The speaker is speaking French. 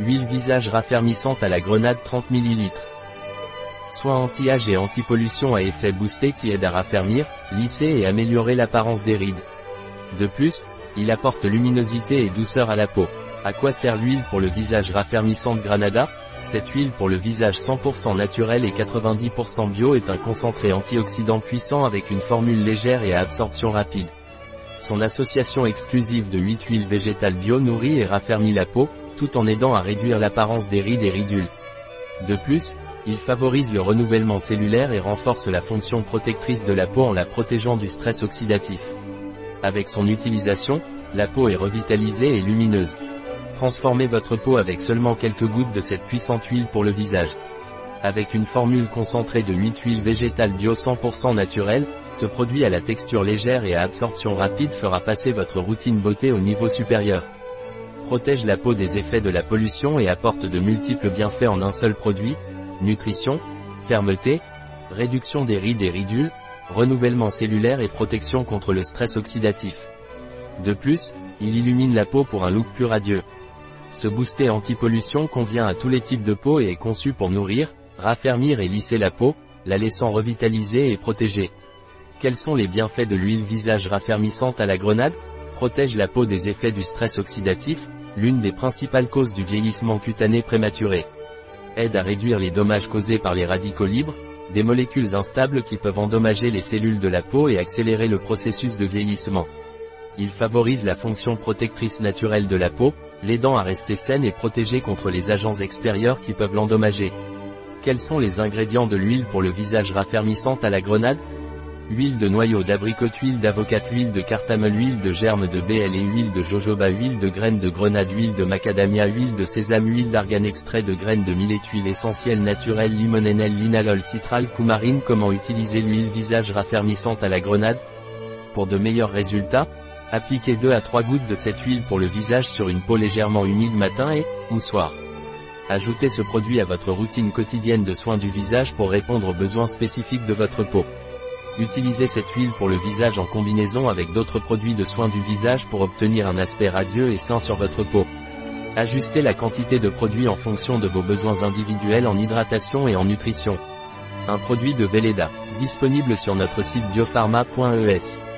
Huile visage raffermissante à la grenade 30 ml. Soin anti-âge et anti-pollution à effet boosté qui aide à raffermir, lisser et améliorer l'apparence des rides. De plus, il apporte luminosité et douceur à la peau. À quoi sert l'huile pour le visage raffermissante Granada? Cette huile pour le visage 100% naturel et 90% bio est un concentré antioxydant puissant avec une formule légère et à absorption rapide. Son association exclusive de 8 huiles végétales bio nourrit et raffermit la peau, tout en aidant à réduire l'apparence des rides et ridules. De plus, il favorise le renouvellement cellulaire et renforce la fonction protectrice de la peau en la protégeant du stress oxydatif. Avec son utilisation, la peau est revitalisée et lumineuse. Transformez votre peau avec seulement quelques gouttes de cette puissante huile pour le visage. Avec une formule concentrée de 8 huiles végétales bio 100% naturelles, ce produit à la texture légère et à absorption rapide fera passer votre routine beauté au niveau supérieur. Protège la peau des effets de la pollution et apporte de multiples bienfaits en un seul produit, nutrition, fermeté, réduction des rides et ridules, renouvellement cellulaire et protection contre le stress oxydatif. De plus, il illumine la peau pour un look plus radieux. Ce booster anti-pollution convient à tous les types de peau et est conçu pour nourrir, raffermir et lisser la peau, la laissant revitaliser et protéger. Quels sont les bienfaits de l'huile visage raffermissante à la grenade? Protège la peau des effets du stress oxydatif, l'une des principales causes du vieillissement cutané prématuré. Aide à réduire les dommages causés par les radicaux libres, des molécules instables qui peuvent endommager les cellules de la peau et accélérer le processus de vieillissement. Il favorise la fonction protectrice naturelle de la peau, l'aidant à rester saine et protégée contre les agents extérieurs qui peuvent l'endommager. Quels sont les ingrédients de l'huile pour le visage raffermissante à la grenade? Huile de noyau d'abricot, huile d'avocat, huile de cartamel, huile de germe de BL et huile de jojoba, huile de graines de grenade, huile de macadamia, huile de sésame, huile d'argan, extrait de graines de millet, huile essentielle naturelle, limonène, linalol, citral, coumarine. Comment utiliser l'huile visage raffermissante à la grenade? Pour de meilleurs résultats, appliquez 2 à 3 gouttes de cette huile pour le visage sur une peau légèrement humide matin et, ou soir. Ajoutez ce produit à votre routine quotidienne de soins du visage pour répondre aux besoins spécifiques de votre peau. Utilisez cette huile pour le visage en combinaison avec d'autres produits de soins du visage pour obtenir un aspect radieux et sain sur votre peau. Ajustez la quantité de produits en fonction de vos besoins individuels en hydratation et en nutrition. Un produit de Velleda, disponible sur notre site biopharma.es.